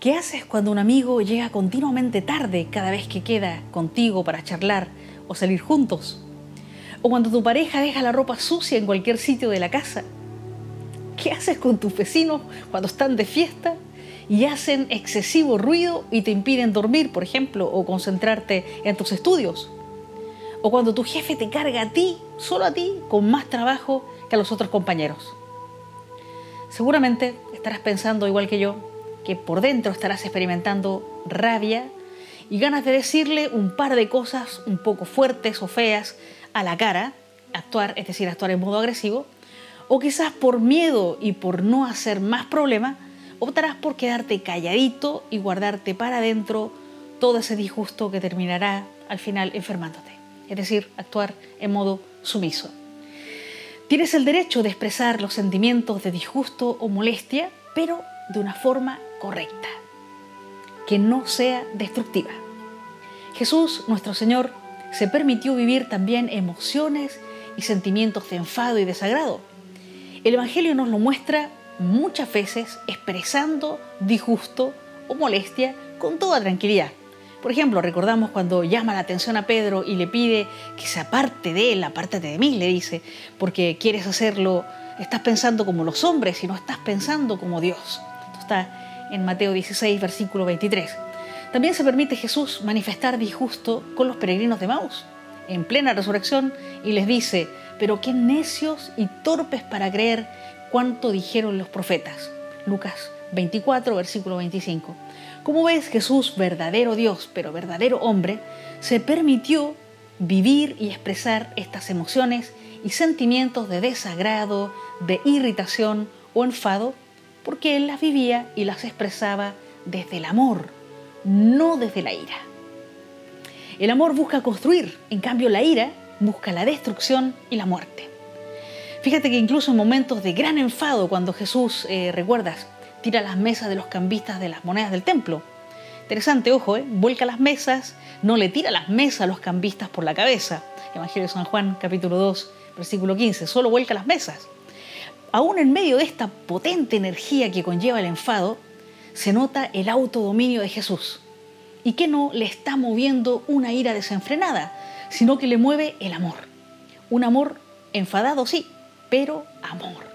¿Qué haces cuando un amigo llega continuamente tarde cada vez que queda contigo para charlar o salir juntos? ¿O cuando tu pareja deja la ropa sucia en cualquier sitio de la casa? ¿Qué haces con tus vecinos cuando están de fiesta y hacen excesivo ruido y te impiden dormir, por ejemplo, o concentrarte en tus estudios? ¿O cuando tu jefe te carga a ti, solo a ti, con más trabajo que a los otros compañeros? Seguramente estarás pensando, igual que yo, que por dentro estarás experimentando rabia y ganas de decirle un par de cosas un poco fuertes o feas a la cara, actuar, es decir, actuar en modo agresivo, o quizás por miedo y por no hacer más problema, optarás por quedarte calladito y guardarte para adentro todo ese disgusto que terminará al final enfermándote, es decir, actuar en modo sumiso. Tienes el derecho de expresar los sentimientos de disgusto o molestia, pero de una forma correcta, que no sea destructiva. Jesús, nuestro Señor, se permitió vivir también emociones y sentimientos de enfado y desagrado. El Evangelio nos lo muestra muchas veces expresando disgusto o molestia con toda tranquilidad. Por ejemplo, recordamos cuando llama la atención a Pedro y le pide que se aparte de él, apártate de mí, le dice, porque quieres hacerlo, estás pensando como los hombres y no estás pensando como Dios. Esto está en Mateo 16, versículo 23. También se permite Jesús manifestar disgusto con los peregrinos de Maús en plena resurrección y les dice, pero qué necios y torpes para creer cuánto dijeron los profetas. Lucas 24, versículo 25. Como ves, Jesús, verdadero Dios, pero verdadero hombre, se permitió vivir y expresar estas emociones y sentimientos de desagrado, de irritación o enfado porque él las vivía y las expresaba desde el amor, no desde la ira. El amor busca construir, en cambio la ira busca la destrucción y la muerte. Fíjate que incluso en momentos de gran enfado, cuando Jesús, eh, recuerdas, tira las mesas de los cambistas de las monedas del templo. Interesante, ojo, ¿eh? vuelca las mesas, no le tira las mesas a los cambistas por la cabeza. Evangelio de San Juan, capítulo 2, versículo 15, solo vuelca las mesas aún en medio de esta potente energía que conlleva el enfado, se nota el autodominio de Jesús. Y que no le está moviendo una ira desenfrenada, sino que le mueve el amor. Un amor enfadado, sí, pero amor.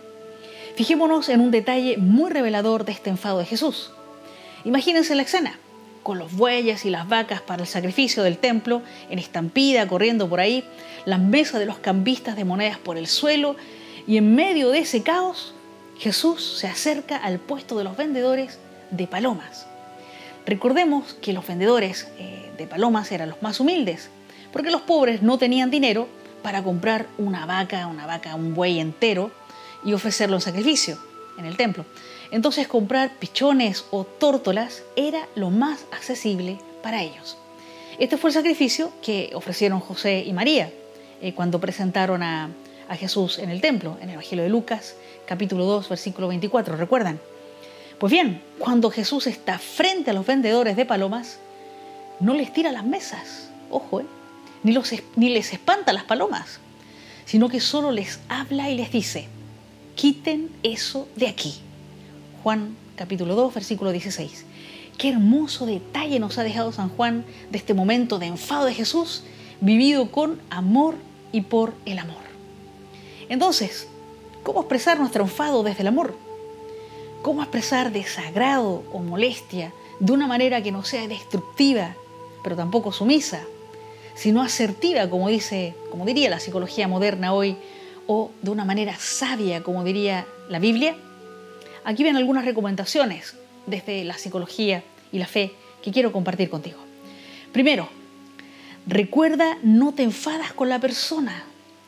Fijémonos en un detalle muy revelador de este enfado de Jesús. Imagínense la escena, con los bueyes y las vacas para el sacrificio del templo, en estampida, corriendo por ahí, las mesas de los cambistas de monedas por el suelo y en medio de ese caos, Jesús se acerca al puesto de los vendedores de palomas. Recordemos que los vendedores eh, de palomas eran los más humildes, porque los pobres no tenían dinero para comprar una vaca, una vaca, un buey entero y ofrecerlo en sacrificio en el templo. Entonces comprar pichones o tórtolas era lo más accesible para ellos. Este fue el sacrificio que ofrecieron José y María eh, cuando presentaron a, a Jesús en el templo, en el Evangelio de Lucas, capítulo 2, versículo 24, ¿recuerdan? Pues bien, cuando Jesús está frente a los vendedores de palomas, no les tira las mesas, ojo, ¿eh? ni, ni les espanta las palomas, sino que solo les habla y les dice, quiten eso de aquí. Juan capítulo 2, versículo 16. Qué hermoso detalle nos ha dejado San Juan de este momento de enfado de Jesús, vivido con amor y por el amor. Entonces, ¿cómo expresar nuestro enfado desde el amor? ¿Cómo expresar desagrado o molestia de una manera que no sea destructiva, pero tampoco sumisa, sino asertiva, como dice, como diría la psicología moderna hoy, o de una manera sabia, como diría la Biblia? Aquí ven algunas recomendaciones desde la psicología y la fe que quiero compartir contigo. Primero, recuerda no te enfadas con la persona,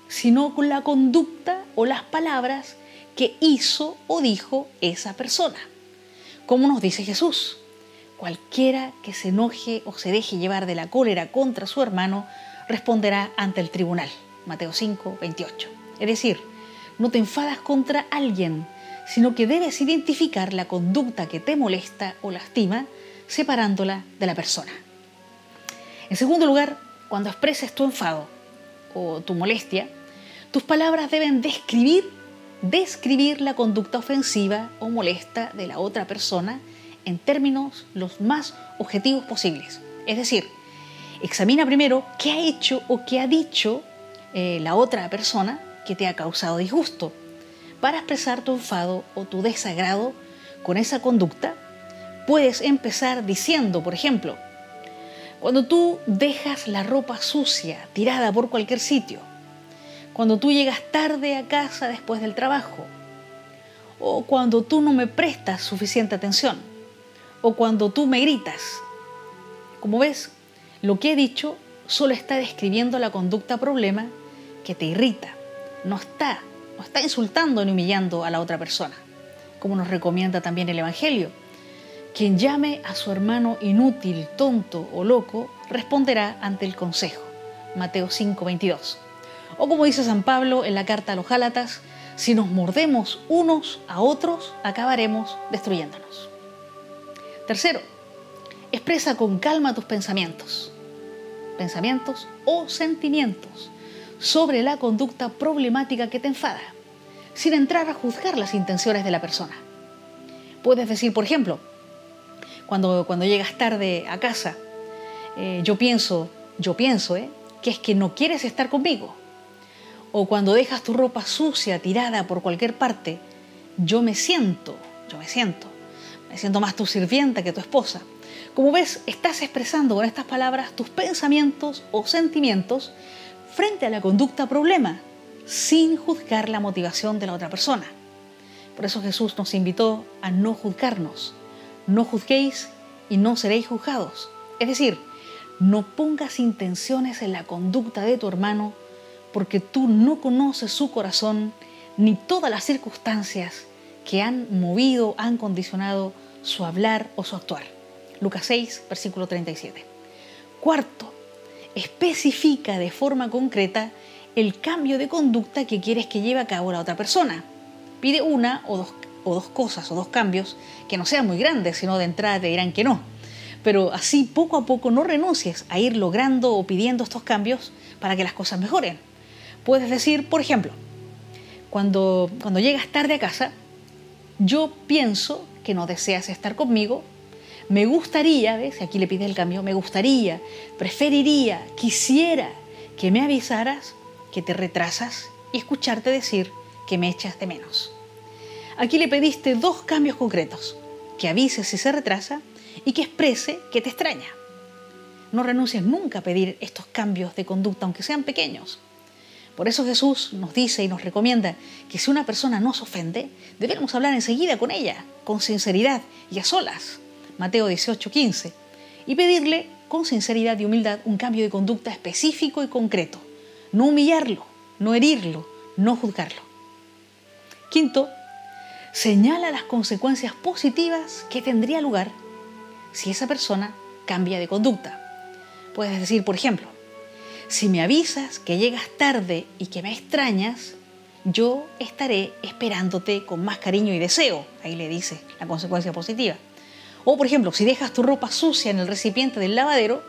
sino con la conducta o las palabras que hizo o dijo esa persona. Como nos dice Jesús, cualquiera que se enoje o se deje llevar de la cólera contra su hermano responderá ante el tribunal. Mateo 5, 28. Es decir, no te enfadas contra alguien, sino que debes identificar la conducta que te molesta o lastima, separándola de la persona. En segundo lugar, cuando expreses tu enfado tu molestia, tus palabras deben describir, describir la conducta ofensiva o molesta de la otra persona en términos los más objetivos posibles. Es decir, examina primero qué ha hecho o qué ha dicho eh, la otra persona que te ha causado disgusto para expresar tu enfado o tu desagrado con esa conducta. Puedes empezar diciendo, por ejemplo, cuando tú dejas la ropa sucia tirada por cualquier sitio, cuando tú llegas tarde a casa después del trabajo, o cuando tú no me prestas suficiente atención, o cuando tú me gritas. Como ves, lo que he dicho solo está describiendo la conducta problema que te irrita, no está, no está insultando ni humillando a la otra persona, como nos recomienda también el Evangelio. Quien llame a su hermano inútil, tonto o loco, responderá ante el consejo. Mateo 5:22. O como dice San Pablo en la carta a los Gálatas, si nos mordemos unos a otros, acabaremos destruyéndonos. Tercero, expresa con calma tus pensamientos, pensamientos o sentimientos sobre la conducta problemática que te enfada, sin entrar a juzgar las intenciones de la persona. Puedes decir, por ejemplo, cuando, cuando llegas tarde a casa, eh, yo pienso, yo pienso, eh, que es que no quieres estar conmigo o cuando dejas tu ropa sucia tirada por cualquier parte, yo me siento, yo me siento, me siento más tu sirvienta que tu esposa. Como ves, estás expresando con estas palabras tus pensamientos o sentimientos frente a la conducta problema, sin juzgar la motivación de la otra persona. Por eso Jesús nos invitó a no juzgarnos. No juzguéis y no seréis juzgados. Es decir, no pongas intenciones en la conducta de tu hermano porque tú no conoces su corazón ni todas las circunstancias que han movido, han condicionado su hablar o su actuar. Lucas 6, versículo 37. Cuarto, especifica de forma concreta el cambio de conducta que quieres que lleve a cabo la otra persona. Pide una o dos, o dos cosas o dos cambios que no sean muy grandes, sino de entrada te dirán que no. Pero así poco a poco no renuncies a ir logrando o pidiendo estos cambios para que las cosas mejoren. Puedes decir, por ejemplo, cuando, cuando llegas tarde a casa, yo pienso que no deseas estar conmigo, me gustaría, ¿ves? Aquí le pides el cambio, me gustaría, preferiría, quisiera que me avisaras que te retrasas y escucharte decir que me echas de menos. Aquí le pediste dos cambios concretos, que avises si se retrasa y que exprese que te extraña. No renuncies nunca a pedir estos cambios de conducta, aunque sean pequeños. Por eso Jesús nos dice y nos recomienda que si una persona nos ofende, debemos hablar enseguida con ella, con sinceridad y a solas. Mateo 18, 15. Y pedirle con sinceridad y humildad un cambio de conducta específico y concreto. No humillarlo, no herirlo, no juzgarlo. Quinto, señala las consecuencias positivas que tendría lugar si esa persona cambia de conducta. Puedes decir, por ejemplo, si me avisas que llegas tarde y que me extrañas, yo estaré esperándote con más cariño y deseo. Ahí le dice la consecuencia positiva. O por ejemplo, si dejas tu ropa sucia en el recipiente del lavadero,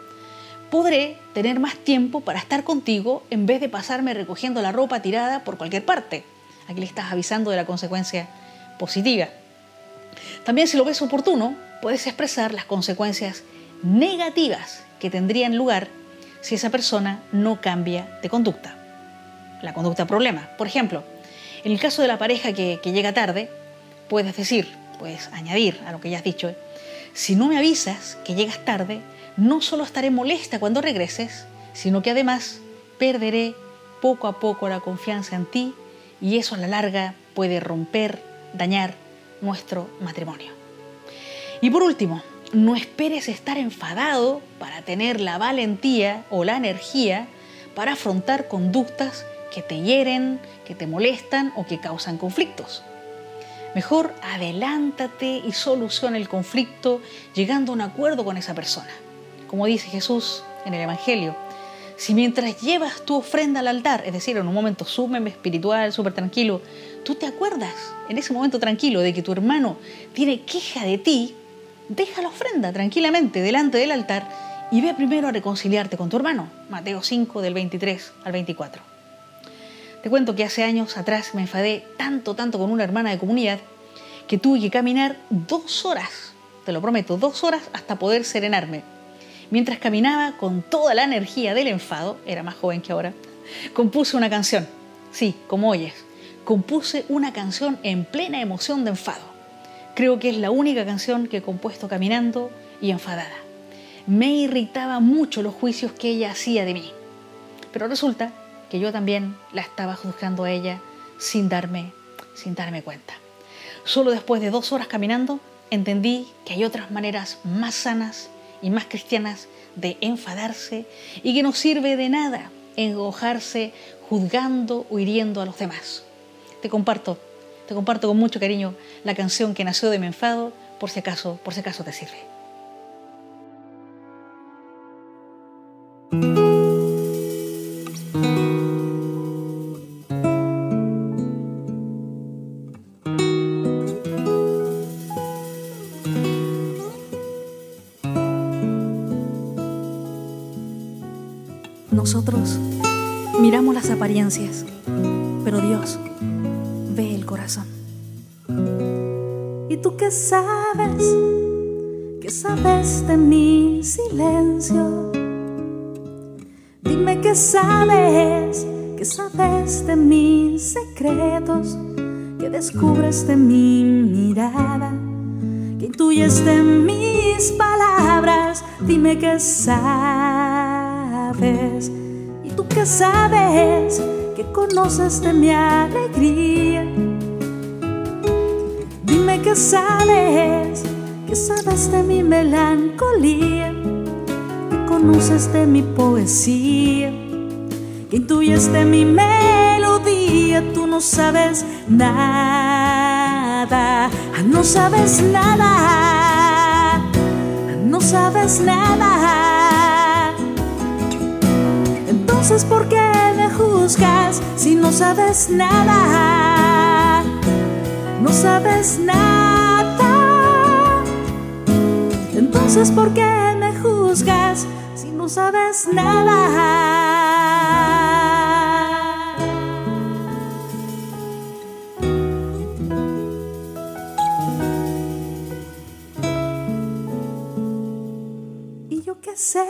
podré tener más tiempo para estar contigo en vez de pasarme recogiendo la ropa tirada por cualquier parte. Aquí le estás avisando de la consecuencia positiva. También si lo ves oportuno, puedes expresar las consecuencias negativas que tendrían lugar si esa persona no cambia de conducta. La conducta problema. Por ejemplo, en el caso de la pareja que, llega tarde, puedes decir, puedes añadir a lo que ya has dicho, si no me avisas que llegas tarde, no solo estaré molesta cuando regreses, sino que además perderé poco a poco la confianza en ti y eso a la larga puede romper, dañar nuestro matrimonio. Y por último, no esperes estar enfadado para tener la valentía o la energía para afrontar conductas que te hieren, que te molestan o que causan conflictos. Mejor adelántate y soluciona el conflicto llegando a un acuerdo con esa persona. Como dice Jesús en el Evangelio, si mientras llevas tu ofrenda al altar, es decir, en un momento súmeme espiritual, súper tranquilo, tú te acuerdas en ese momento tranquilo de que tu hermano tiene queja de ti, deja la ofrenda tranquilamente delante del altar y ve primero a reconciliarte con tu hermano. Mateo 5 del 23 al 24. Te cuento que hace años atrás me enfadé tanto, tanto con una hermana de comunidad que tuve que caminar dos horas te lo prometo, dos horas hasta poder serenarme. Mientras caminaba con toda la energía del enfado, era más joven que ahora, compuse una canción. Sí, como oyes, compuse una canción en plena emoción de enfado. Creo que es la única canción que he compuesto caminando y enfadada. Me irritaba mucho los juicios que ella hacía de mí. Pero resulta que yo también la estaba juzgando a ella sin darme, sin darme cuenta. Solo después de dos horas caminando entendí que hay otras maneras más sanas y más cristianas de enfadarse y que no sirve de nada engojarse juzgando o hiriendo a los demás. Te comparto, te comparto con mucho cariño la canción que nació de mi enfado, por si acaso, por si acaso te sirve. Nosotros miramos las apariencias, pero Dios ve el corazón. ¿Y tú qué sabes? ¿Qué sabes de mi silencio? Dime qué sabes, qué sabes de mis secretos, qué descubres de mi mirada, qué intuyes de mis palabras. Dime qué sabes tú que sabes, que conoces de mi alegría. Dime que sabes, que sabes de mi melancolía, que conoces de mi poesía, que intuyes de mi melodía. Tú no sabes nada, no sabes nada, no sabes nada. Entonces, ¿por qué me juzgas si no sabes nada? No sabes nada. Entonces, ¿por qué me juzgas si no sabes nada? Y yo qué sé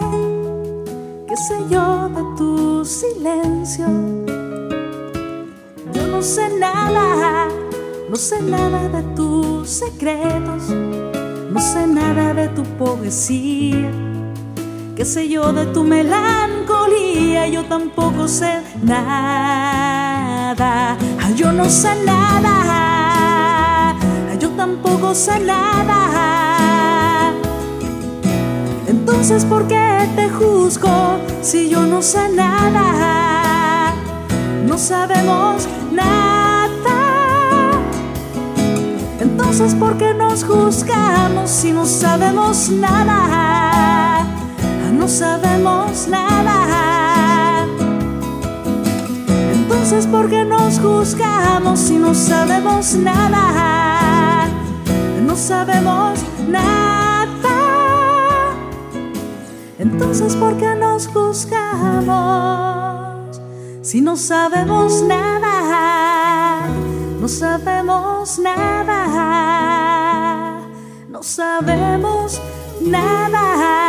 qué sé yo de tu silencio. Yo no sé nada, no sé nada de tus secretos, no sé nada de tu poesía. Qué sé yo de tu melancolía, yo tampoco sé nada. Yo no sé nada, yo tampoco sé nada. Entonces, ¿por qué te juzgo si yo no sé nada? No sabemos nada. Entonces, ¿por qué nos juzgamos si no sabemos nada? No sabemos nada. Entonces, ¿por qué nos juzgamos si no sabemos nada? No sabemos nada. Entonces, ¿por qué nos juzgamos si no sabemos nada? No sabemos nada. No sabemos nada.